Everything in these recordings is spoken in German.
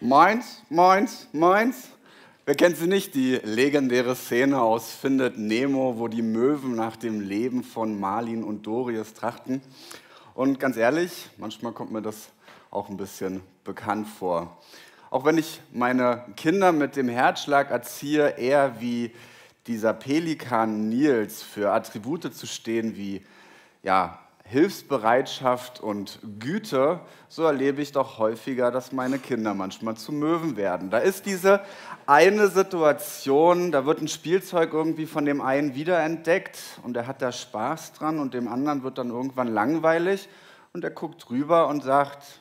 Meins, meins, meins. Wer kennt sie nicht, die legendäre Szene aus Findet Nemo, wo die Möwen nach dem Leben von Marlin und Dorius trachten? Und ganz ehrlich, manchmal kommt mir das auch ein bisschen bekannt vor. Auch wenn ich meine Kinder mit dem Herzschlag erziehe, eher wie dieser Pelikan Nils für Attribute zu stehen wie ja, Hilfsbereitschaft und Güte, so erlebe ich doch häufiger, dass meine Kinder manchmal zu Möwen werden. Da ist diese eine Situation, da wird ein Spielzeug irgendwie von dem einen wiederentdeckt und er hat da Spaß dran und dem anderen wird dann irgendwann langweilig und er guckt rüber und sagt,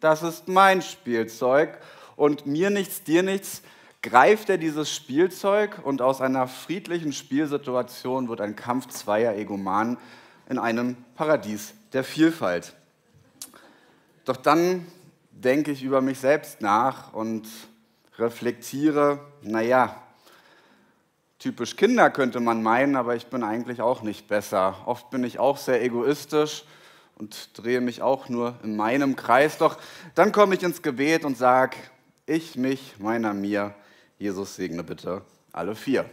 das ist mein Spielzeug und mir nichts, dir nichts, greift er dieses Spielzeug und aus einer friedlichen Spielsituation wird ein Kampf zweier Egomanen in einem Paradies der Vielfalt. Doch dann denke ich über mich selbst nach und reflektiere, naja, typisch Kinder könnte man meinen, aber ich bin eigentlich auch nicht besser. Oft bin ich auch sehr egoistisch und drehe mich auch nur in meinem Kreis. Doch dann komme ich ins Gebet und sage, ich, mich, meiner, mir, Jesus segne bitte alle vier.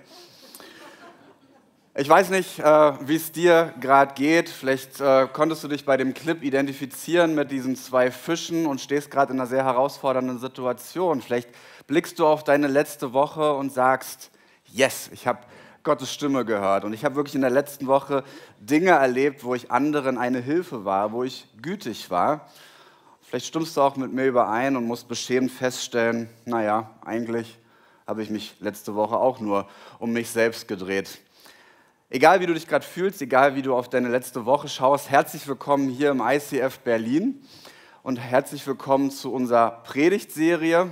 Ich weiß nicht, äh, wie es dir gerade geht. Vielleicht äh, konntest du dich bei dem Clip identifizieren mit diesen zwei Fischen und stehst gerade in einer sehr herausfordernden Situation. Vielleicht blickst du auf deine letzte Woche und sagst, yes, ich habe Gottes Stimme gehört und ich habe wirklich in der letzten Woche Dinge erlebt, wo ich anderen eine Hilfe war, wo ich gütig war. Vielleicht stimmst du auch mit mir überein und musst beschämt feststellen, naja, eigentlich habe ich mich letzte Woche auch nur um mich selbst gedreht. Egal wie du dich gerade fühlst, egal wie du auf deine letzte Woche schaust, herzlich willkommen hier im ICF Berlin und herzlich willkommen zu unserer Predigtserie.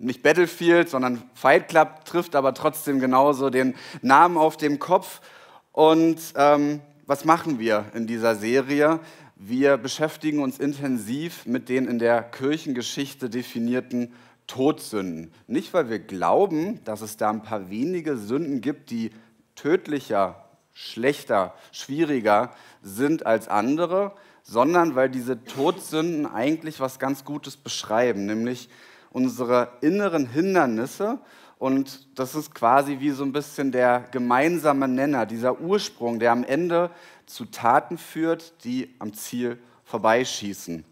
Nicht Battlefield, sondern Fight Club trifft aber trotzdem genauso den Namen auf dem Kopf. Und ähm, was machen wir in dieser Serie? Wir beschäftigen uns intensiv mit den in der Kirchengeschichte definierten Todsünden. Nicht, weil wir glauben, dass es da ein paar wenige Sünden gibt, die tödlicher, schlechter, schwieriger sind als andere, sondern weil diese Todsünden eigentlich was ganz Gutes beschreiben, nämlich unsere inneren Hindernisse. Und das ist quasi wie so ein bisschen der gemeinsame Nenner, dieser Ursprung, der am Ende zu Taten führt, die am Ziel vorbeischießen.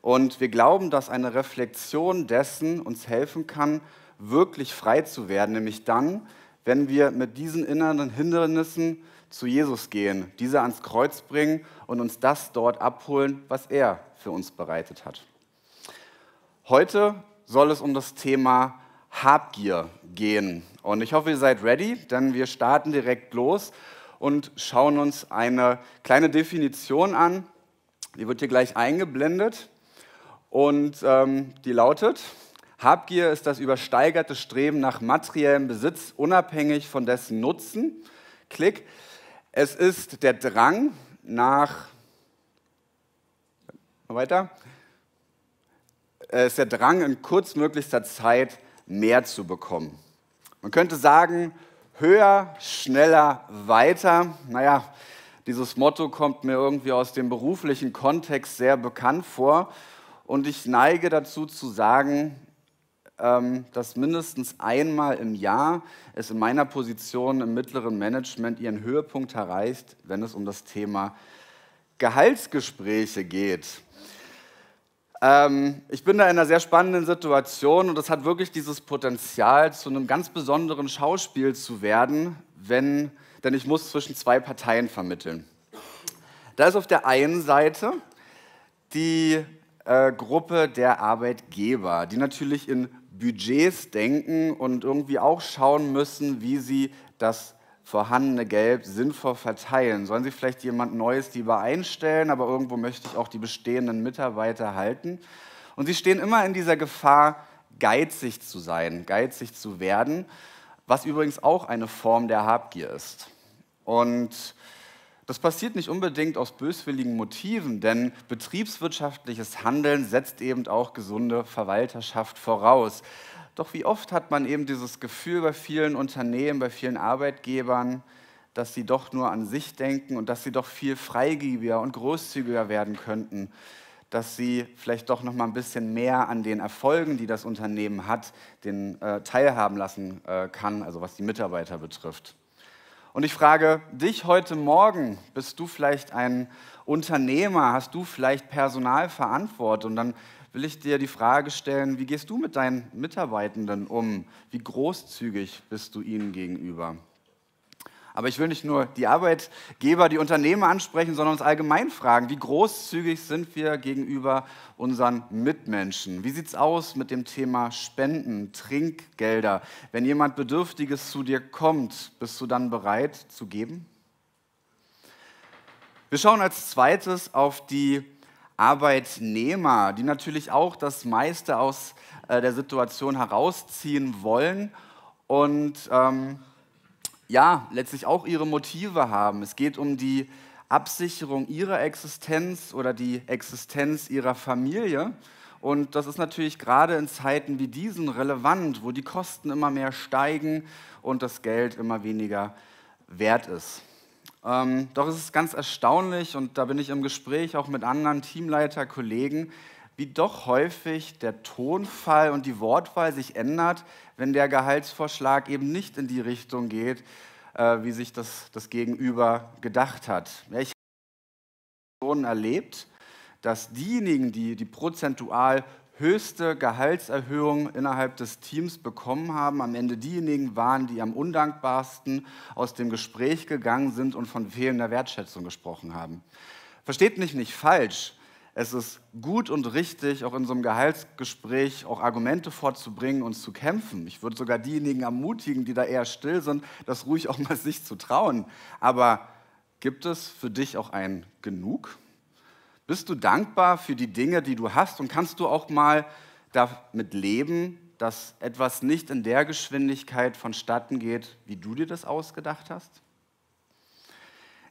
Und wir glauben, dass eine Reflexion dessen uns helfen kann, wirklich frei zu werden, nämlich dann, wenn wir mit diesen inneren Hindernissen zu Jesus gehen, diese ans Kreuz bringen und uns das dort abholen, was er für uns bereitet hat. Heute soll es um das Thema Habgier gehen. Und ich hoffe, ihr seid ready, denn wir starten direkt los und schauen uns eine kleine Definition an. Die wird hier gleich eingeblendet und ähm, die lautet, Habgier ist das übersteigerte Streben nach materiellem Besitz, unabhängig von dessen Nutzen. Klick. Es ist der Drang nach, weiter, es ist der Drang in kurzmöglichster Zeit mehr zu bekommen. Man könnte sagen, höher, schneller, weiter. Naja, dieses Motto kommt mir irgendwie aus dem beruflichen Kontext sehr bekannt vor. Und ich neige dazu zu sagen, dass mindestens einmal im Jahr es in meiner Position im mittleren Management ihren Höhepunkt erreicht, wenn es um das Thema Gehaltsgespräche geht. Ähm, ich bin da in einer sehr spannenden Situation und es hat wirklich dieses Potenzial, zu einem ganz besonderen Schauspiel zu werden, wenn, denn ich muss zwischen zwei Parteien vermitteln. Da ist auf der einen Seite die äh, Gruppe der Arbeitgeber, die natürlich in Budgets denken und irgendwie auch schauen müssen, wie sie das vorhandene Geld sinnvoll verteilen. Sollen sie vielleicht jemand Neues lieber einstellen, aber irgendwo möchte ich auch die bestehenden Mitarbeiter halten? Und sie stehen immer in dieser Gefahr, geizig zu sein, geizig zu werden, was übrigens auch eine Form der Habgier ist. Und das passiert nicht unbedingt aus böswilligen Motiven, denn betriebswirtschaftliches Handeln setzt eben auch gesunde Verwalterschaft voraus. Doch wie oft hat man eben dieses Gefühl bei vielen Unternehmen, bei vielen Arbeitgebern, dass sie doch nur an sich denken und dass sie doch viel freigebiger und großzügiger werden könnten, dass sie vielleicht doch noch mal ein bisschen mehr an den Erfolgen, die das Unternehmen hat, den äh, teilhaben lassen äh, kann, also was die Mitarbeiter betrifft. Und ich frage dich heute Morgen, bist du vielleicht ein Unternehmer, hast du vielleicht Personalverantwortung? Und dann will ich dir die Frage stellen, wie gehst du mit deinen Mitarbeitenden um? Wie großzügig bist du ihnen gegenüber? Aber ich will nicht nur die Arbeitgeber, die Unternehmer ansprechen, sondern uns allgemein fragen, wie großzügig sind wir gegenüber unseren Mitmenschen? Wie sieht es aus mit dem Thema Spenden, Trinkgelder? Wenn jemand Bedürftiges zu dir kommt, bist du dann bereit zu geben? Wir schauen als zweites auf die Arbeitnehmer, die natürlich auch das meiste aus äh, der Situation herausziehen wollen und ähm, ja, letztlich auch ihre Motive haben. Es geht um die Absicherung ihrer Existenz oder die Existenz ihrer Familie. Und das ist natürlich gerade in Zeiten wie diesen relevant, wo die Kosten immer mehr steigen und das Geld immer weniger wert ist. Ähm, doch es ist ganz erstaunlich, und da bin ich im Gespräch auch mit anderen Teamleiter, Kollegen, wie doch häufig der Tonfall und die Wortwahl sich ändert, wenn der Gehaltsvorschlag eben nicht in die Richtung geht, äh, wie sich das, das Gegenüber gedacht hat. Ja, ich habe erlebt, dass diejenigen, die die prozentual höchste Gehaltserhöhung innerhalb des Teams bekommen haben, am Ende diejenigen waren, die am undankbarsten aus dem Gespräch gegangen sind und von fehlender Wertschätzung gesprochen haben. Versteht mich nicht falsch. Es ist gut und richtig, auch in so einem Gehaltsgespräch auch Argumente vorzubringen und zu kämpfen. Ich würde sogar diejenigen ermutigen, die da eher still sind, das ruhig auch mal sich zu trauen. Aber gibt es für dich auch ein Genug? Bist du dankbar für die Dinge, die du hast und kannst du auch mal damit leben, dass etwas nicht in der Geschwindigkeit vonstatten geht, wie du dir das ausgedacht hast?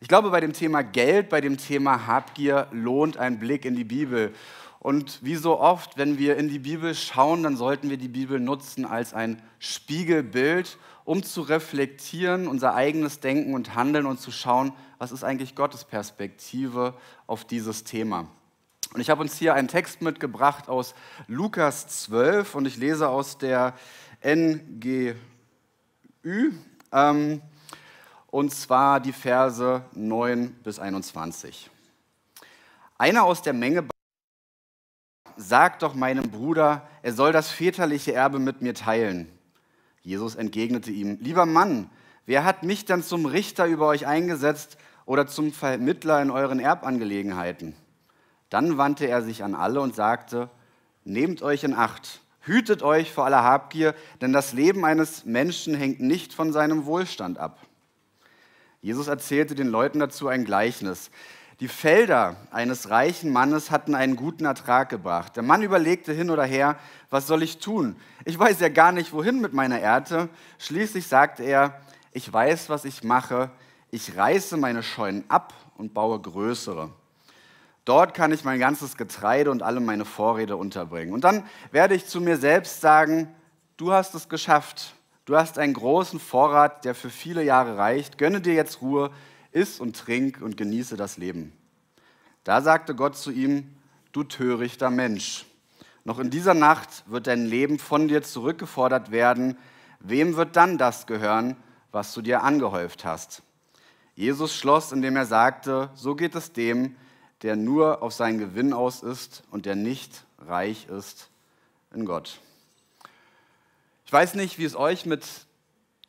Ich glaube, bei dem Thema Geld, bei dem Thema Habgier lohnt ein Blick in die Bibel. Und wie so oft, wenn wir in die Bibel schauen, dann sollten wir die Bibel nutzen als ein Spiegelbild, um zu reflektieren, unser eigenes Denken und Handeln und zu schauen, was ist eigentlich Gottes Perspektive auf dieses Thema. Und ich habe uns hier einen Text mitgebracht aus Lukas 12 und ich lese aus der NGÜ. Ähm, und zwar die Verse 9 bis 21. Einer aus der Menge sagt doch meinem Bruder, er soll das väterliche Erbe mit mir teilen. Jesus entgegnete ihm, lieber Mann, wer hat mich dann zum Richter über euch eingesetzt oder zum Vermittler in euren Erbangelegenheiten? Dann wandte er sich an alle und sagte, nehmt euch in Acht, hütet euch vor aller Habgier, denn das Leben eines Menschen hängt nicht von seinem Wohlstand ab. Jesus erzählte den Leuten dazu ein Gleichnis. Die Felder eines reichen Mannes hatten einen guten Ertrag gebracht. Der Mann überlegte hin oder her, was soll ich tun? Ich weiß ja gar nicht, wohin mit meiner Ernte. Schließlich sagte er, ich weiß, was ich mache. Ich reiße meine Scheunen ab und baue größere. Dort kann ich mein ganzes Getreide und alle meine Vorräte unterbringen. Und dann werde ich zu mir selbst sagen, du hast es geschafft. Du hast einen großen Vorrat, der für viele Jahre reicht. Gönne dir jetzt Ruhe, iss und trink und genieße das Leben. Da sagte Gott zu ihm, du törichter Mensch. Noch in dieser Nacht wird dein Leben von dir zurückgefordert werden. Wem wird dann das gehören, was du dir angehäuft hast? Jesus schloss, indem er sagte, so geht es dem, der nur auf seinen Gewinn aus ist und der nicht reich ist in Gott. Ich weiß nicht, wie es euch mit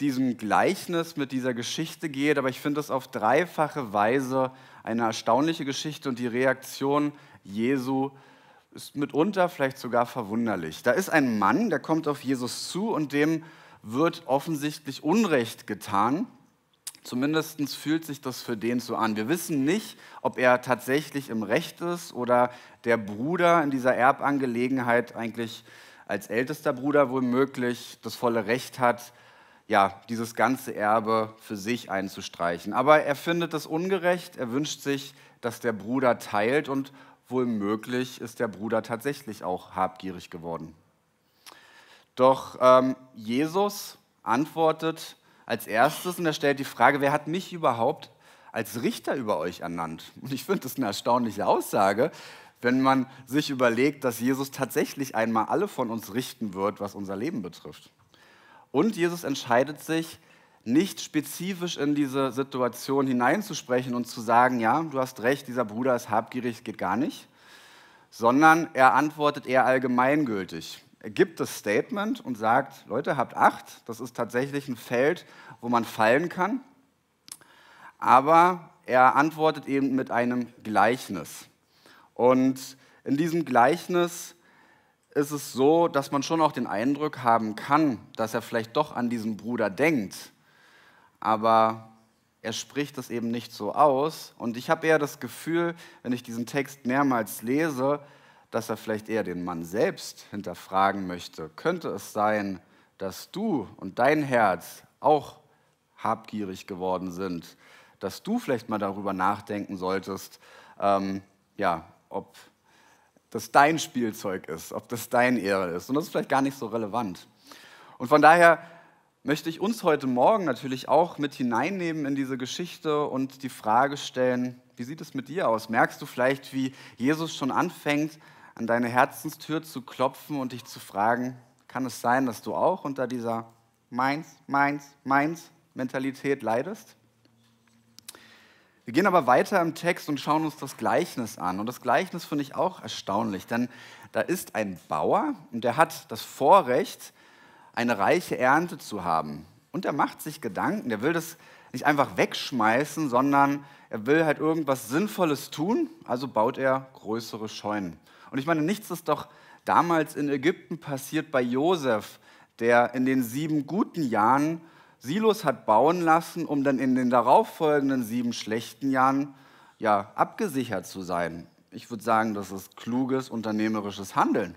diesem Gleichnis, mit dieser Geschichte geht, aber ich finde es auf dreifache Weise eine erstaunliche Geschichte und die Reaktion Jesu ist mitunter vielleicht sogar verwunderlich. Da ist ein Mann, der kommt auf Jesus zu und dem wird offensichtlich Unrecht getan. Zumindest fühlt sich das für den so an. Wir wissen nicht, ob er tatsächlich im Recht ist oder der Bruder in dieser Erbangelegenheit eigentlich als ältester Bruder womöglich das volle Recht hat, ja, dieses ganze Erbe für sich einzustreichen. Aber er findet es ungerecht, er wünscht sich, dass der Bruder teilt und womöglich ist der Bruder tatsächlich auch habgierig geworden. Doch ähm, Jesus antwortet als erstes und er stellt die Frage, wer hat mich überhaupt als Richter über euch ernannt? Und ich finde das eine erstaunliche Aussage, wenn man sich überlegt, dass Jesus tatsächlich einmal alle von uns richten wird, was unser Leben betrifft. Und Jesus entscheidet sich, nicht spezifisch in diese Situation hineinzusprechen und zu sagen, ja, du hast recht, dieser Bruder ist habgierig, geht gar nicht, sondern er antwortet eher allgemeingültig. Er gibt das Statement und sagt, Leute, habt Acht, das ist tatsächlich ein Feld, wo man fallen kann, aber er antwortet eben mit einem Gleichnis. Und in diesem Gleichnis ist es so, dass man schon auch den Eindruck haben kann, dass er vielleicht doch an diesen Bruder denkt, aber er spricht es eben nicht so aus. Und ich habe eher das Gefühl, wenn ich diesen Text mehrmals lese, dass er vielleicht eher den Mann selbst hinterfragen möchte. Könnte es sein, dass du und dein Herz auch habgierig geworden sind, dass du vielleicht mal darüber nachdenken solltest, ähm, ja, ob das dein Spielzeug ist, ob das dein Ehre ist. Und das ist vielleicht gar nicht so relevant. Und von daher möchte ich uns heute Morgen natürlich auch mit hineinnehmen in diese Geschichte und die Frage stellen, wie sieht es mit dir aus? Merkst du vielleicht, wie Jesus schon anfängt, an deine Herzenstür zu klopfen und dich zu fragen, kann es sein, dass du auch unter dieser Meins, Meins, Meins Mentalität leidest? Wir gehen aber weiter im Text und schauen uns das Gleichnis an. Und das Gleichnis finde ich auch erstaunlich, denn da ist ein Bauer und der hat das Vorrecht, eine reiche Ernte zu haben. Und er macht sich Gedanken, der will das nicht einfach wegschmeißen, sondern er will halt irgendwas Sinnvolles tun, also baut er größere Scheunen. Und ich meine, nichts ist doch damals in Ägypten passiert bei Josef, der in den sieben guten Jahren Silos hat bauen lassen, um dann in den darauffolgenden sieben schlechten Jahren ja, abgesichert zu sein. Ich würde sagen, das ist kluges unternehmerisches Handeln.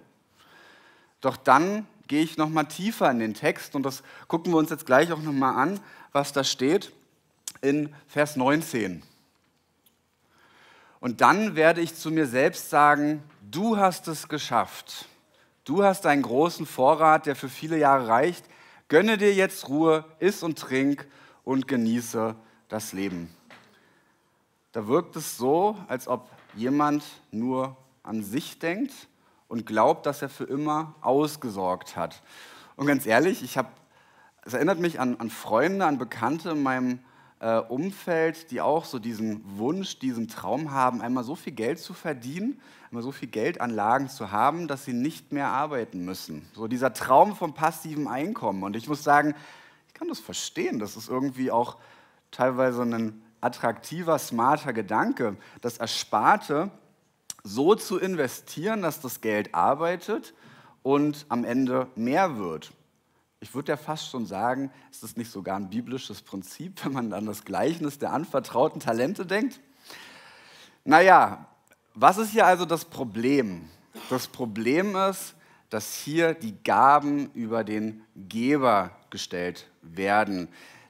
Doch dann gehe ich noch mal tiefer in den Text und das gucken wir uns jetzt gleich auch noch mal an, was da steht in Vers 19. Und dann werde ich zu mir selbst sagen, du hast es geschafft. Du hast einen großen Vorrat, der für viele Jahre reicht. Gönne dir jetzt Ruhe, iss und trink und genieße das Leben. Da wirkt es so, als ob jemand nur an sich denkt und glaubt, dass er für immer ausgesorgt hat. Und ganz ehrlich, ich habe, es erinnert mich an, an Freunde, an Bekannte in meinem äh, Umfeld, die auch so diesen Wunsch, diesen Traum haben, einmal so viel Geld zu verdienen, einmal so viel Geldanlagen zu haben, dass sie nicht mehr arbeiten müssen. So dieser Traum vom passiven Einkommen. Und ich muss sagen, ich kann das verstehen. Das ist irgendwie auch teilweise ein attraktiver, smarter Gedanke. Das Ersparte so zu investieren, dass das Geld arbeitet und am Ende mehr wird. Ich würde ja fast schon sagen, ist das nicht sogar ein biblisches Prinzip, wenn man an das Gleichnis der anvertrauten Talente denkt? Naja, was ist hier also das Problem? Das Problem ist, dass hier die Gaben über den Geber gestellt werden.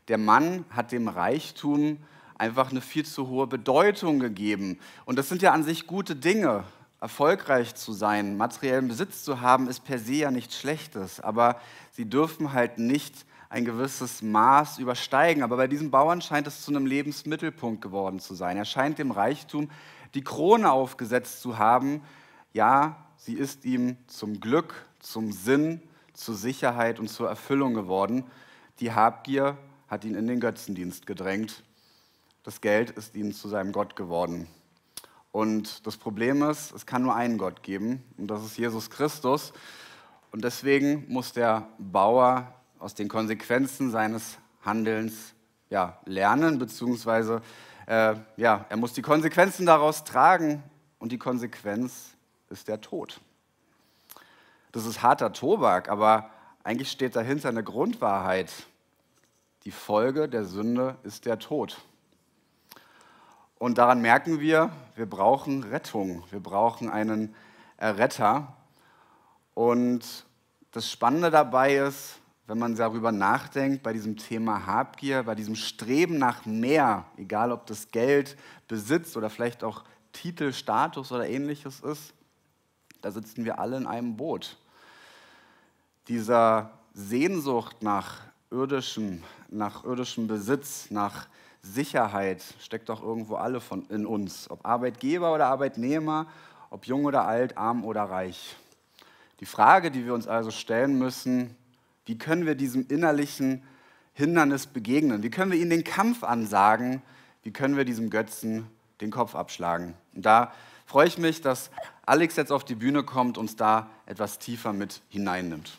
Der Mann hat dem Reichtum einfach eine viel zu hohe Bedeutung gegeben. Und das sind ja an sich gute Dinge. Erfolgreich zu sein, materiellen Besitz zu haben, ist per se ja nichts Schlechtes. Aber sie dürfen halt nicht ein gewisses Maß übersteigen. Aber bei diesem Bauern scheint es zu einem Lebensmittelpunkt geworden zu sein. Er scheint dem Reichtum die Krone aufgesetzt zu haben. Ja, sie ist ihm zum Glück, zum Sinn, zur Sicherheit und zur Erfüllung geworden. Die Habgier hat ihn in den Götzendienst gedrängt das Geld ist ihm zu seinem Gott geworden. Und das Problem ist, es kann nur einen Gott geben, und das ist Jesus Christus. Und deswegen muss der Bauer aus den Konsequenzen seines Handelns ja, lernen, beziehungsweise äh, ja, er muss die Konsequenzen daraus tragen. Und die Konsequenz ist der Tod. Das ist harter Tobak, aber eigentlich steht dahinter eine Grundwahrheit. Die Folge der Sünde ist der Tod. Und daran merken wir, wir brauchen Rettung, wir brauchen einen Retter. Und das Spannende dabei ist, wenn man darüber nachdenkt, bei diesem Thema Habgier, bei diesem Streben nach mehr, egal ob das Geld, Besitz oder vielleicht auch Titel, Status oder ähnliches ist, da sitzen wir alle in einem Boot. Dieser Sehnsucht nach irdischem, nach irdischem Besitz, nach Sicherheit steckt doch irgendwo alle von, in uns, ob Arbeitgeber oder Arbeitnehmer, ob jung oder alt, arm oder reich. Die Frage, die wir uns also stellen müssen, wie können wir diesem innerlichen Hindernis begegnen? Wie können wir ihnen den Kampf ansagen? Wie können wir diesem Götzen den Kopf abschlagen? Und da freue ich mich, dass Alex jetzt auf die Bühne kommt und uns da etwas tiefer mit hineinnimmt.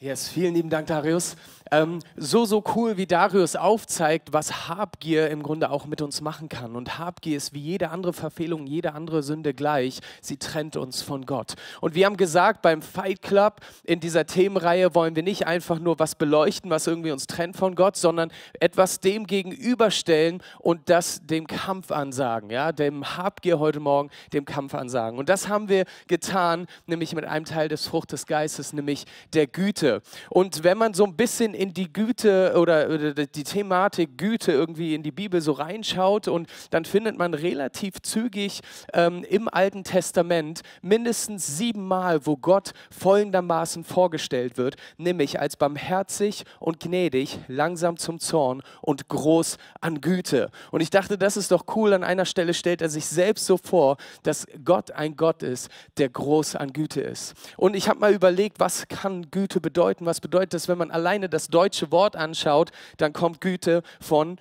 Yes, vielen lieben Dank, Darius. Ähm, so, so cool, wie Darius aufzeigt, was Habgier im Grunde auch mit uns machen kann. Und Habgier ist wie jede andere Verfehlung, jede andere Sünde gleich. Sie trennt uns von Gott. Und wir haben gesagt, beim Fight Club in dieser Themenreihe wollen wir nicht einfach nur was beleuchten, was irgendwie uns trennt von Gott, sondern etwas dem gegenüberstellen und das dem Kampf ansagen. Ja? Dem Habgier heute Morgen dem Kampf ansagen. Und das haben wir getan, nämlich mit einem Teil des Frucht des Geistes, nämlich der Güte. Und wenn man so ein bisschen die Güte oder, oder die Thematik Güte irgendwie in die Bibel so reinschaut und dann findet man relativ zügig ähm, im Alten Testament mindestens siebenmal, wo Gott folgendermaßen vorgestellt wird, nämlich als barmherzig und gnädig, langsam zum Zorn und groß an Güte. Und ich dachte, das ist doch cool. An einer Stelle stellt er sich selbst so vor, dass Gott ein Gott ist, der groß an Güte ist. Und ich habe mal überlegt, was kann Güte bedeuten? Was bedeutet das, wenn man alleine das das deutsche Wort anschaut, dann kommt Güte von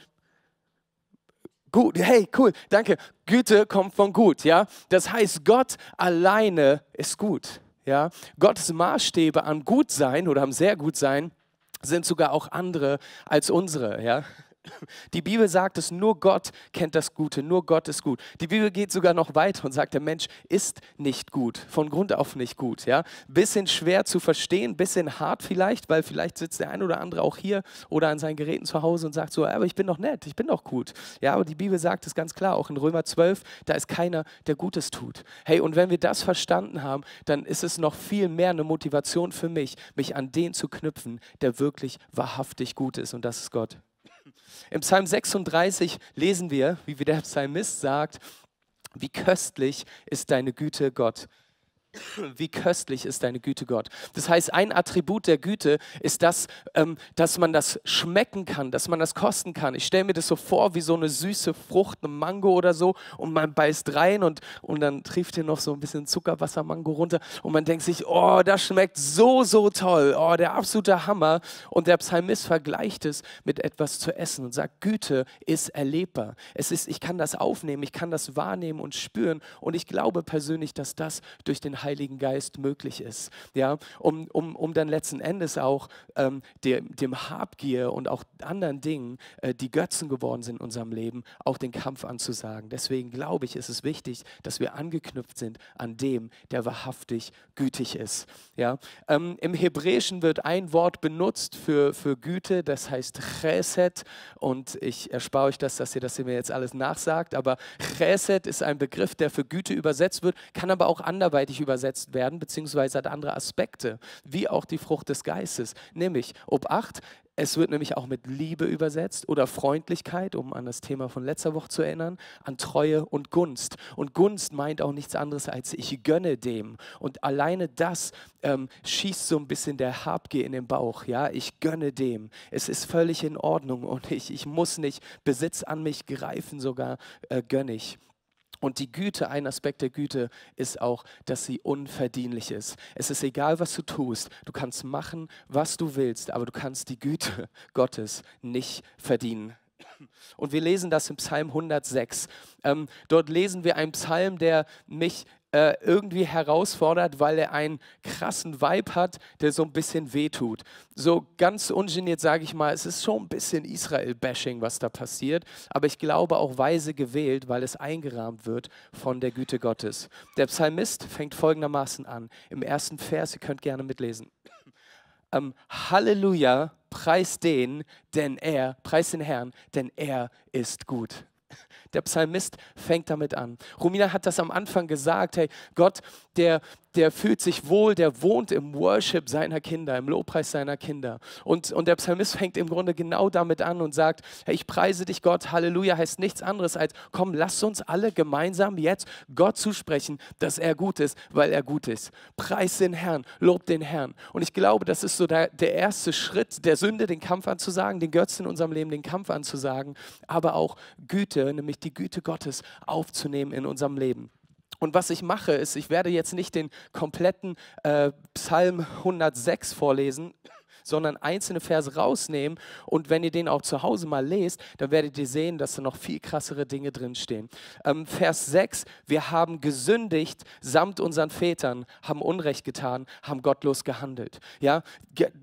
gut. Hey, cool, danke. Güte kommt von gut, ja? Das heißt, Gott alleine ist gut, ja? Gottes Maßstäbe an gut sein oder am sehr gut sein sind sogar auch andere als unsere, ja? Die Bibel sagt es, nur Gott kennt das Gute, nur Gott ist gut. Die Bibel geht sogar noch weiter und sagt, der Mensch ist nicht gut, von Grund auf nicht gut. Ja? Bisschen schwer zu verstehen, bisschen hart vielleicht, weil vielleicht sitzt der ein oder andere auch hier oder an seinen Geräten zu Hause und sagt so, aber ich bin doch nett, ich bin doch gut. Ja, aber die Bibel sagt es ganz klar, auch in Römer 12, da ist keiner, der Gutes tut. Hey, und wenn wir das verstanden haben, dann ist es noch viel mehr eine Motivation für mich, mich an den zu knüpfen, der wirklich wahrhaftig gut ist und das ist Gott. Im Psalm 36 lesen wir, wie der Psalmist sagt, wie köstlich ist deine Güte, Gott. Wie köstlich ist deine Güte, Gott. Das heißt, ein Attribut der Güte ist das, ähm, dass man das schmecken kann, dass man das kosten kann. Ich stelle mir das so vor wie so eine süße Frucht, eine Mango oder so, und man beißt rein und, und dann trifft hier noch so ein bisschen Zuckerwasser-Mango runter und man denkt sich, oh, das schmeckt so, so toll, oh, der absolute Hammer. Und der Psalmist vergleicht es mit etwas zu essen und sagt, Güte ist erlebbar. Es ist, ich kann das aufnehmen, ich kann das wahrnehmen und spüren. Und ich glaube persönlich, dass das durch den Heiligen Geist möglich ist. Ja, um, um, um dann letzten Endes auch ähm, dem, dem Habgier und auch anderen Dingen, äh, die Götzen geworden sind in unserem Leben, auch den Kampf anzusagen. Deswegen glaube ich, ist es wichtig, dass wir angeknüpft sind an dem, der wahrhaftig gütig ist. Ja, ähm, Im Hebräischen wird ein Wort benutzt für, für Güte, das heißt Chesed. Und ich erspare euch das, dass ihr das mir jetzt alles nachsagt. Aber Chesed ist ein Begriff, der für Güte übersetzt wird, kann aber auch anderweitig übersetzt übersetzt werden, beziehungsweise hat andere Aspekte, wie auch die Frucht des Geistes. Nämlich, Obacht, es wird nämlich auch mit Liebe übersetzt oder Freundlichkeit, um an das Thema von letzter Woche zu erinnern, an Treue und Gunst. Und Gunst meint auch nichts anderes als ich gönne dem. Und alleine das ähm, schießt so ein bisschen der Habgier in den Bauch. Ja, ich gönne dem. Es ist völlig in Ordnung und ich, ich muss nicht Besitz an mich greifen, sogar äh, gönne ich. Und die Güte, ein Aspekt der Güte ist auch, dass sie unverdienlich ist. Es ist egal, was du tust. Du kannst machen, was du willst, aber du kannst die Güte Gottes nicht verdienen. Und wir lesen das im Psalm 106. Ähm, dort lesen wir einen Psalm, der mich äh, irgendwie herausfordert, weil er einen krassen Vibe hat, der so ein bisschen wehtut. So ganz ungeniert sage ich mal, es ist schon ein bisschen Israel-Bashing, was da passiert, aber ich glaube auch weise gewählt, weil es eingerahmt wird von der Güte Gottes. Der Psalmist fängt folgendermaßen an, im ersten Vers, ihr könnt gerne mitlesen. Ähm, Halleluja, preis den, denn er, preis den Herrn, denn er ist gut Der Psalmist fängt damit an. Romina hat das am Anfang gesagt, hey, Gott, der, der fühlt sich wohl, der wohnt im Worship seiner Kinder, im Lobpreis seiner Kinder. Und, und der Psalmist fängt im Grunde genau damit an und sagt, hey, ich preise dich Gott, Halleluja heißt nichts anderes als, komm, lass uns alle gemeinsam jetzt Gott zusprechen, dass er gut ist, weil er gut ist. Preis den Herrn, lob den Herrn. Und ich glaube, das ist so der, der erste Schritt der Sünde, den Kampf anzusagen, den Götzen in unserem Leben, den Kampf anzusagen, aber auch Güte, nämlich die Güte Gottes aufzunehmen in unserem Leben. Und was ich mache, ist, ich werde jetzt nicht den kompletten äh, Psalm 106 vorlesen, sondern einzelne Verse rausnehmen. Und wenn ihr den auch zu Hause mal lest, dann werdet ihr sehen, dass da noch viel krassere Dinge drinstehen. Ähm, Vers 6, wir haben gesündigt samt unseren Vätern, haben Unrecht getan, haben gottlos gehandelt. Ja,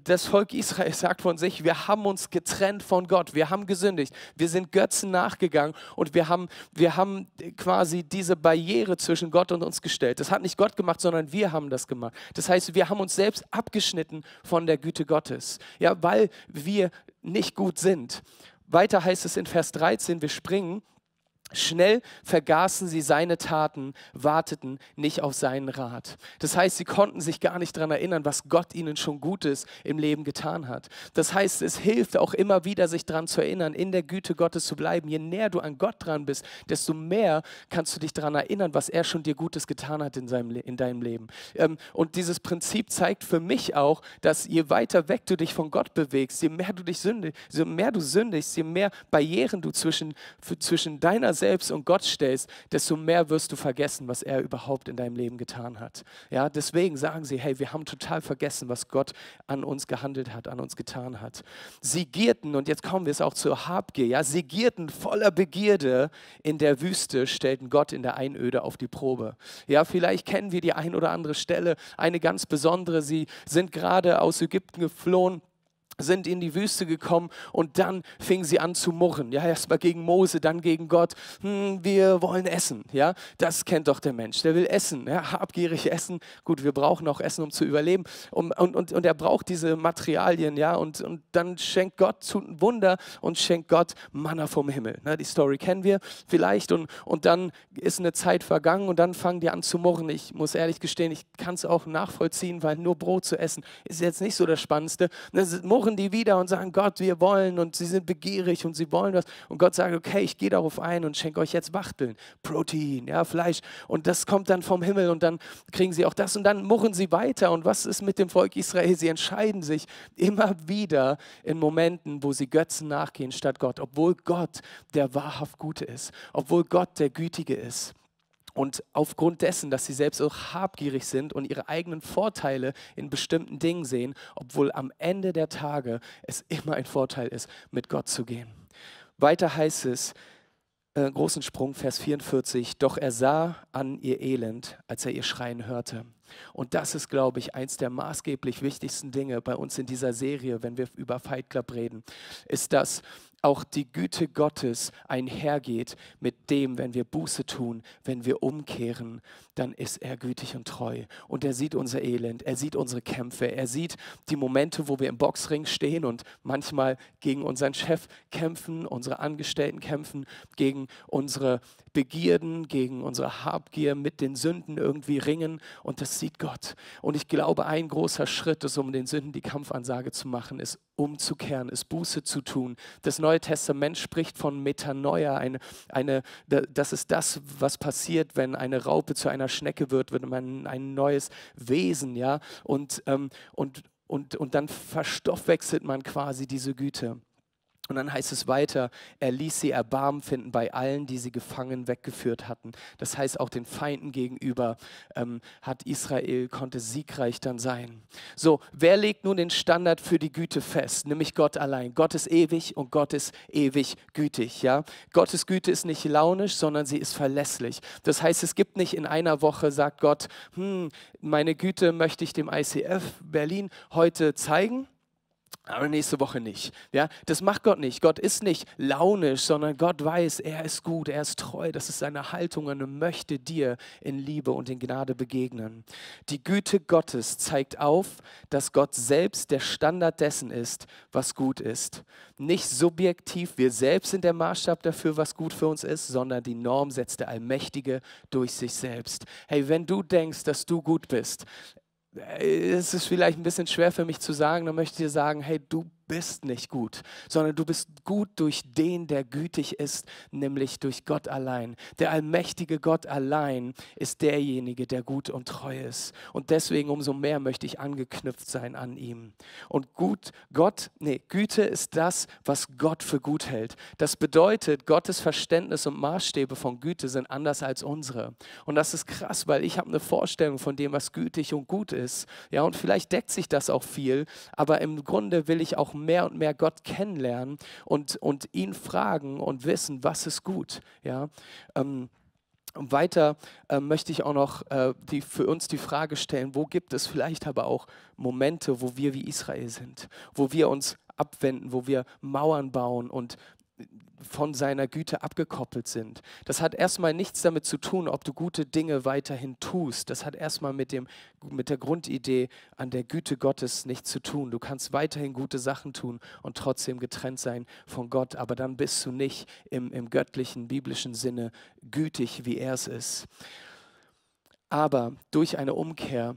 das Volk Israel sagt von sich, wir haben uns getrennt von Gott, wir haben gesündigt, wir sind Götzen nachgegangen und wir haben, wir haben quasi diese Barriere zwischen Gott und uns gestellt. Das hat nicht Gott gemacht, sondern wir haben das gemacht. Das heißt, wir haben uns selbst abgeschnitten von der Güte Gottes. Gottes, ja, weil wir nicht gut sind. Weiter heißt es in Vers 13, wir springen, Schnell vergaßen sie seine Taten, warteten nicht auf seinen Rat. Das heißt, sie konnten sich gar nicht daran erinnern, was Gott ihnen schon Gutes im Leben getan hat. Das heißt, es hilft auch immer wieder, sich daran zu erinnern, in der Güte Gottes zu bleiben. Je näher du an Gott dran bist, desto mehr kannst du dich daran erinnern, was er schon dir Gutes getan hat in, seinem, in deinem Leben. Ähm, und dieses Prinzip zeigt für mich auch, dass je weiter weg du dich von Gott bewegst, je mehr du dich sündigst, je mehr du sündigst, je mehr Barrieren du zwischen, zwischen deiner selbst und Gott stellst, desto mehr wirst du vergessen, was er überhaupt in deinem Leben getan hat. Ja, deswegen sagen sie, hey, wir haben total vergessen, was Gott an uns gehandelt hat, an uns getan hat. Sie gierten, und jetzt kommen wir es auch zur Habgier, ja, sie gierten voller Begierde in der Wüste, stellten Gott in der Einöde auf die Probe. Ja, vielleicht kennen wir die ein oder andere Stelle, eine ganz besondere. Sie sind gerade aus Ägypten geflohen sind in die Wüste gekommen und dann fingen sie an zu murren. Ja, erstmal gegen Mose, dann gegen Gott. Hm, wir wollen essen. Ja, das kennt doch der Mensch. Der will essen. Ja, habgierig essen. Gut, wir brauchen auch Essen, um zu überleben. Und, und, und, und er braucht diese Materialien. Ja, und, und dann schenkt Gott zu Wunder und schenkt Gott Manna vom Himmel. Na, die Story kennen wir vielleicht. Und, und dann ist eine Zeit vergangen und dann fangen die an zu murren. Ich muss ehrlich gestehen, ich kann es auch nachvollziehen, weil nur Brot zu essen ist jetzt nicht so das Spannendste. Das murren suchen die wieder und sagen, Gott, wir wollen und sie sind begierig und sie wollen was. Und Gott sagt, okay, ich gehe darauf ein und schenke euch jetzt Wachteln, Protein, ja, Fleisch. Und das kommt dann vom Himmel und dann kriegen sie auch das und dann murren sie weiter. Und was ist mit dem Volk Israel? Sie entscheiden sich immer wieder in Momenten, wo sie Götzen nachgehen statt Gott, obwohl Gott der wahrhaft Gute ist, obwohl Gott der Gütige ist. Und aufgrund dessen, dass sie selbst auch habgierig sind und ihre eigenen Vorteile in bestimmten Dingen sehen, obwohl am Ende der Tage es immer ein Vorteil ist, mit Gott zu gehen. Weiter heißt es, äh, großen Sprung, Vers 44, doch er sah an ihr Elend, als er ihr Schreien hörte. Und das ist, glaube ich, eins der maßgeblich wichtigsten Dinge bei uns in dieser Serie, wenn wir über Fight Club reden, ist, dass auch die Güte Gottes einhergeht mit dem, wenn wir Buße tun, wenn wir umkehren, dann ist er gütig und treu. Und er sieht unser Elend, er sieht unsere Kämpfe, er sieht die Momente, wo wir im Boxring stehen und manchmal gegen unseren Chef kämpfen, unsere Angestellten kämpfen, gegen unsere Begierden, gegen unsere Habgier, mit den Sünden irgendwie ringen. Und das sieht Gott. Und ich glaube, ein großer Schritt ist, um den Sünden die Kampfansage zu machen, ist umzukehren, ist Buße zu tun. Das Neue Testament spricht von Metanoia. Eine, eine, das ist das, was passiert, wenn eine Raupe zu einer Schnecke wird, wird man ein neues Wesen, ja. Und, ähm, und, und, und dann verstoffwechselt man quasi diese Güte. Und dann heißt es weiter, er ließ sie Erbarmen finden bei allen, die sie gefangen weggeführt hatten. Das heißt, auch den Feinden gegenüber ähm, hat Israel, konnte siegreich dann sein. So, wer legt nun den Standard für die Güte fest? Nämlich Gott allein. Gott ist ewig und Gott ist ewig gütig. Ja? Gottes Güte ist nicht launisch, sondern sie ist verlässlich. Das heißt, es gibt nicht in einer Woche, sagt Gott, hm, meine Güte möchte ich dem ICF Berlin heute zeigen aber nächste Woche nicht. Ja, das macht Gott nicht. Gott ist nicht launisch, sondern Gott weiß, er ist gut, er ist treu. Das ist seine Haltung und er möchte dir in Liebe und in Gnade begegnen. Die Güte Gottes zeigt auf, dass Gott selbst der Standard dessen ist, was gut ist. Nicht subjektiv, wir selbst sind der Maßstab dafür, was gut für uns ist, sondern die Norm setzt der Allmächtige durch sich selbst. Hey, wenn du denkst, dass du gut bist, es ist vielleicht ein bisschen schwer für mich zu sagen, dann möchte ich dir sagen, hey, du bist nicht gut, sondern du bist gut durch den, der gütig ist, nämlich durch Gott allein. Der allmächtige Gott allein ist derjenige, der gut und treu ist. Und deswegen umso mehr möchte ich angeknüpft sein an ihm. Und gut, Gott, nee, Güte ist das, was Gott für gut hält. Das bedeutet, Gottes Verständnis und Maßstäbe von Güte sind anders als unsere. Und das ist krass, weil ich habe eine Vorstellung von dem, was gütig und gut ist. Ja, und vielleicht deckt sich das auch viel, aber im Grunde will ich auch mehr und mehr Gott kennenlernen und, und ihn fragen und wissen, was ist gut. Ja? Ähm, und weiter äh, möchte ich auch noch äh, die, für uns die Frage stellen, wo gibt es vielleicht aber auch Momente, wo wir wie Israel sind, wo wir uns abwenden, wo wir Mauern bauen und von seiner Güte abgekoppelt sind. Das hat erstmal nichts damit zu tun, ob du gute Dinge weiterhin tust. Das hat erstmal mit, dem, mit der Grundidee an der Güte Gottes nichts zu tun. Du kannst weiterhin gute Sachen tun und trotzdem getrennt sein von Gott, aber dann bist du nicht im, im göttlichen, biblischen Sinne gütig, wie er es ist. Aber durch eine Umkehr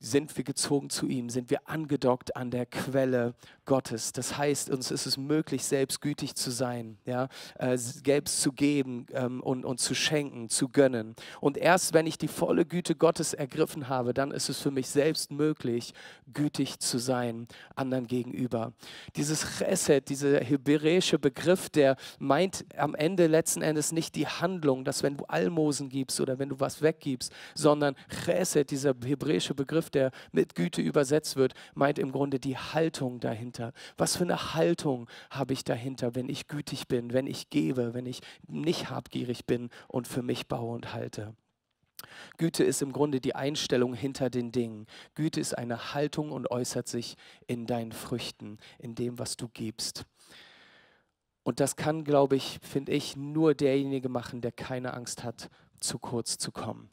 sind wir gezogen zu ihm, sind wir angedockt an der Quelle Gottes. Das heißt, uns ist es möglich, selbst gütig zu sein, ja, äh, selbst zu geben ähm, und, und zu schenken, zu gönnen. Und erst wenn ich die volle Güte Gottes ergriffen habe, dann ist es für mich selbst möglich, gütig zu sein anderen gegenüber. Dieses Chesed, dieser hebräische Begriff, der meint am Ende letzten Endes nicht die Handlung, dass wenn du Almosen gibst oder wenn du was weggibst, sondern Chesed, dieser hebräische Begriff, der mit Güte übersetzt wird, meint im Grunde die Haltung dahinter. Was für eine Haltung habe ich dahinter, wenn ich gütig bin, wenn ich gebe, wenn ich nicht habgierig bin und für mich baue und halte? Güte ist im Grunde die Einstellung hinter den Dingen. Güte ist eine Haltung und äußert sich in deinen Früchten, in dem, was du gibst. Und das kann, glaube ich, finde ich, nur derjenige machen, der keine Angst hat, zu kurz zu kommen.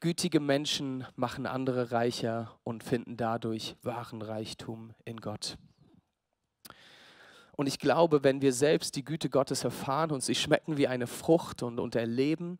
Gütige Menschen machen andere reicher und finden dadurch wahren Reichtum in Gott. Und ich glaube, wenn wir selbst die Güte Gottes erfahren und sie schmecken wie eine Frucht und, und erleben,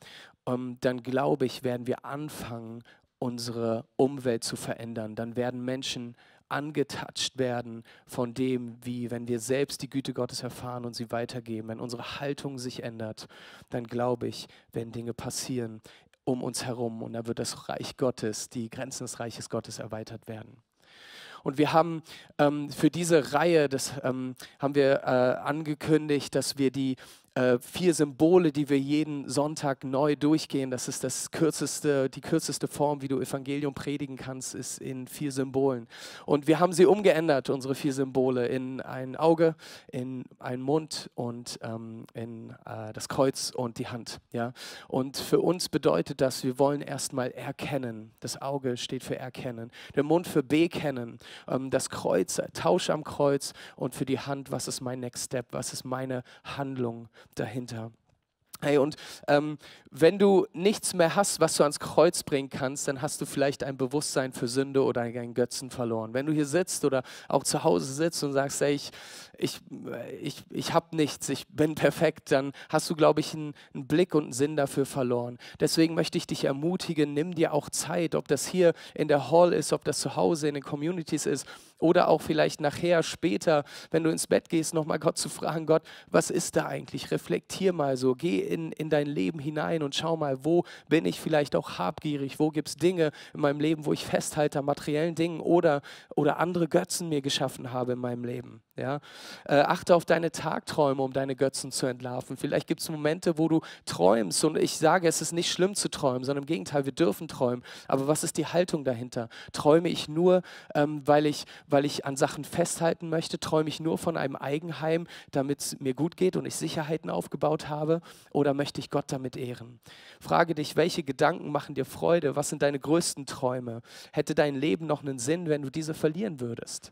ähm, dann glaube ich, werden wir anfangen, unsere Umwelt zu verändern. Dann werden Menschen angetatscht werden von dem, wie wenn wir selbst die Güte Gottes erfahren und sie weitergeben. Wenn unsere Haltung sich ändert, dann glaube ich, werden Dinge passieren um uns herum und da wird das Reich Gottes, die Grenzen des Reiches Gottes erweitert werden. Und wir haben ähm, für diese Reihe, das ähm, haben wir äh, angekündigt, dass wir die äh, vier Symbole, die wir jeden Sonntag neu durchgehen. Das ist das kürzeste, die kürzeste Form, wie du Evangelium predigen kannst, ist in vier Symbolen. Und wir haben sie umgeändert, unsere vier Symbole, in ein Auge, in einen Mund und ähm, in äh, das Kreuz und die Hand. Ja? Und für uns bedeutet das, wir wollen erstmal erkennen. Das Auge steht für erkennen, der Mund für bekennen, ähm, das Kreuz, Tausch am Kreuz und für die Hand, was ist mein Next Step, was ist meine Handlung dahinter. Hey, und ähm, wenn du nichts mehr hast, was du ans Kreuz bringen kannst, dann hast du vielleicht ein Bewusstsein für Sünde oder einen Götzen verloren. Wenn du hier sitzt oder auch zu Hause sitzt und sagst, hey, ich, ich, ich, ich habe nichts, ich bin perfekt, dann hast du, glaube ich, einen, einen, Blick und einen Sinn dafür verloren. Deswegen möchte ich dich ermutigen, nimm dir auch Zeit, ob das hier in der Hall ist, ob das zu Hause in den Communities ist oder auch vielleicht nachher, später, wenn du ins Bett gehst, nochmal Gott zu fragen, Gott, was ist da eigentlich? Reflektier mal so, geh in, in dein Leben hinein und schau mal, wo bin ich vielleicht auch habgierig, wo gibt es Dinge in meinem Leben, wo ich festhalte an materiellen Dingen oder, oder andere Götzen mir geschaffen habe in meinem Leben. Ja? Äh, achte auf deine Tagträume, um deine Götzen zu entlarven. Vielleicht gibt es Momente, wo du träumst und ich sage, es ist nicht schlimm zu träumen, sondern im Gegenteil, wir dürfen träumen. Aber was ist die Haltung dahinter? Träume ich nur, ähm, weil, ich, weil ich an Sachen festhalten möchte? Träume ich nur von einem Eigenheim, damit es mir gut geht und ich Sicherheiten aufgebaut habe? Oder möchte ich Gott damit ehren? Frage dich, welche Gedanken machen dir Freude? Was sind deine größten Träume? Hätte dein Leben noch einen Sinn, wenn du diese verlieren würdest?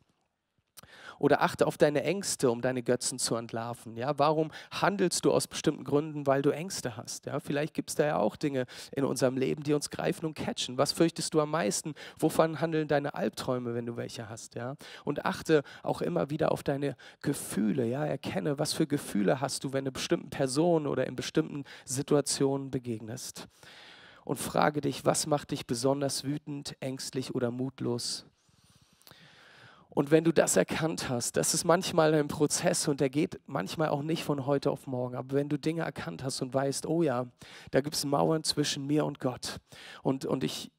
Oder achte auf deine Ängste, um deine Götzen zu entlarven. Ja, warum handelst du aus bestimmten Gründen, weil du Ängste hast? Ja, vielleicht gibt es da ja auch Dinge in unserem Leben, die uns greifen und catchen. Was fürchtest du am meisten? Wovon handeln deine Albträume, wenn du welche hast? Ja, und achte auch immer wieder auf deine Gefühle. Ja, erkenne, was für Gefühle hast du, wenn du bestimmten Personen oder in bestimmten Situationen begegnest. Und frage dich, was macht dich besonders wütend, ängstlich oder mutlos? Und wenn du das erkannt hast, das ist manchmal ein Prozess und der geht manchmal auch nicht von heute auf morgen. Aber wenn du Dinge erkannt hast und weißt, oh ja, da gibt es Mauern zwischen mir und Gott und, und ich,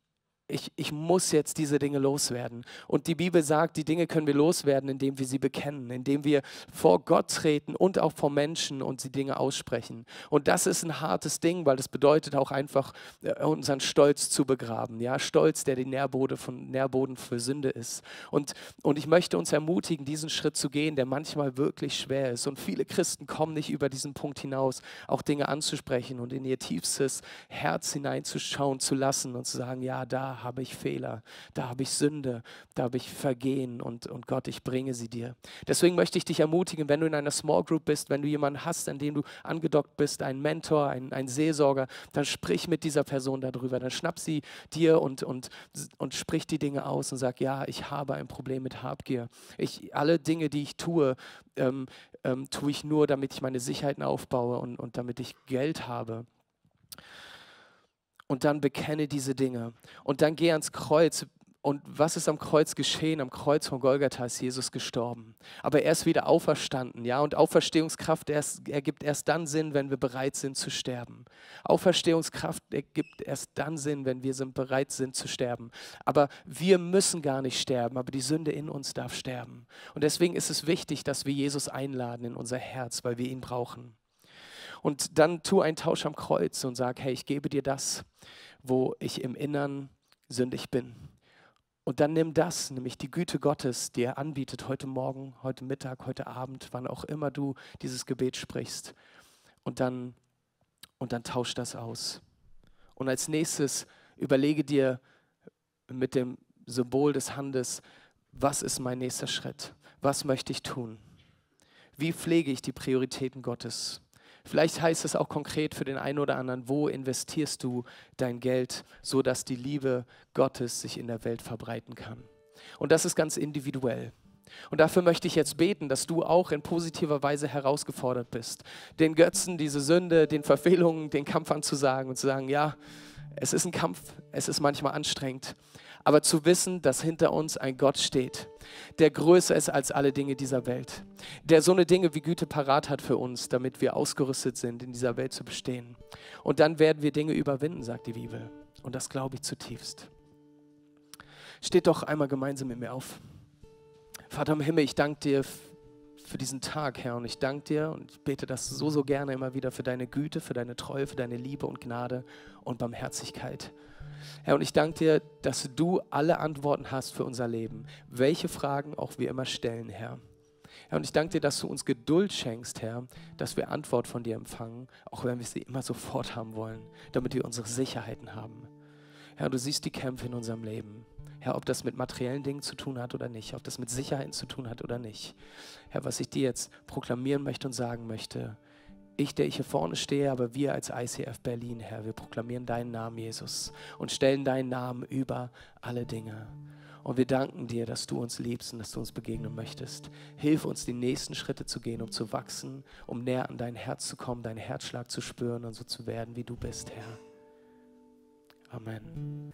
ich, ich muss jetzt diese Dinge loswerden. Und die Bibel sagt, die Dinge können wir loswerden, indem wir sie bekennen, indem wir vor Gott treten und auch vor Menschen und die Dinge aussprechen. Und das ist ein hartes Ding, weil das bedeutet auch einfach, äh, unseren Stolz zu begraben. Ja, Stolz, der die Nährboden, Nährboden für Sünde ist. Und, und ich möchte uns ermutigen, diesen Schritt zu gehen, der manchmal wirklich schwer ist. Und viele Christen kommen nicht über diesen Punkt hinaus, auch Dinge anzusprechen und in ihr tiefstes Herz hineinzuschauen zu lassen und zu sagen, ja, da habe ich Fehler, da habe ich Sünde, da habe ich Vergehen und, und Gott, ich bringe sie dir. Deswegen möchte ich dich ermutigen, wenn du in einer Small Group bist, wenn du jemanden hast, an dem du angedockt bist, einen Mentor, einen, einen Seelsorger, dann sprich mit dieser Person darüber, dann schnapp sie dir und, und, und sprich die Dinge aus und sag, ja, ich habe ein Problem mit Habgier. Ich, alle Dinge, die ich tue, ähm, ähm, tue ich nur, damit ich meine Sicherheiten aufbaue und, und damit ich Geld habe und dann bekenne diese Dinge. Und dann geh ans Kreuz. Und was ist am Kreuz geschehen? Am Kreuz von Golgatha ist Jesus gestorben. Aber er ist wieder auferstanden, ja. Und Auferstehungskraft erst, ergibt erst dann Sinn, wenn wir bereit sind zu sterben. Auferstehungskraft ergibt erst dann Sinn, wenn wir sind, bereit sind zu sterben. Aber wir müssen gar nicht sterben, aber die Sünde in uns darf sterben. Und deswegen ist es wichtig, dass wir Jesus einladen in unser Herz, weil wir ihn brauchen. Und dann tu einen Tausch am Kreuz und sag, hey, ich gebe dir das, wo ich im Innern sündig bin. Und dann nimm das, nämlich die Güte Gottes, die er anbietet heute Morgen, heute Mittag, heute Abend, wann auch immer du dieses Gebet sprichst. Und dann, und dann tausch das aus. Und als nächstes überlege dir mit dem Symbol des Handes, was ist mein nächster Schritt? Was möchte ich tun? Wie pflege ich die Prioritäten Gottes? Vielleicht heißt es auch konkret für den einen oder anderen, wo investierst du dein Geld, so dass die Liebe Gottes sich in der Welt verbreiten kann. Und das ist ganz individuell. Und dafür möchte ich jetzt beten, dass du auch in positiver Weise herausgefordert bist, den Götzen, diese Sünde, den Verfehlungen, den Kampf anzusagen und zu sagen, ja, es ist ein Kampf, es ist manchmal anstrengend, aber zu wissen, dass hinter uns ein Gott steht, der größer ist als alle Dinge dieser Welt, der so eine Dinge wie Güte parat hat für uns, damit wir ausgerüstet sind, in dieser Welt zu bestehen. Und dann werden wir Dinge überwinden, sagt die Bibel. Und das glaube ich zutiefst. Steht doch einmal gemeinsam mit mir auf. Vater im Himmel, ich danke dir für diesen Tag, Herr, und ich danke dir und ich bete das so, so gerne immer wieder für deine Güte, für deine Treue, für deine Liebe und Gnade und Barmherzigkeit. Herr, und ich danke dir, dass du alle Antworten hast für unser Leben, welche Fragen auch wir immer stellen, Herr. Herr, und ich danke dir, dass du uns Geduld schenkst, Herr, dass wir Antwort von dir empfangen, auch wenn wir sie immer sofort haben wollen, damit wir unsere Sicherheiten haben. Herr, du siehst die Kämpfe in unserem Leben. Herr, ob das mit materiellen Dingen zu tun hat oder nicht, ob das mit Sicherheiten zu tun hat oder nicht. Herr, was ich dir jetzt proklamieren möchte und sagen möchte, ich, der ich hier vorne stehe, aber wir als ICF Berlin, Herr, wir proklamieren deinen Namen, Jesus, und stellen deinen Namen über alle Dinge. Und wir danken dir, dass du uns liebst und dass du uns begegnen möchtest. Hilf uns, die nächsten Schritte zu gehen, um zu wachsen, um näher an dein Herz zu kommen, deinen Herzschlag zu spüren und so zu werden, wie du bist, Herr. Amen.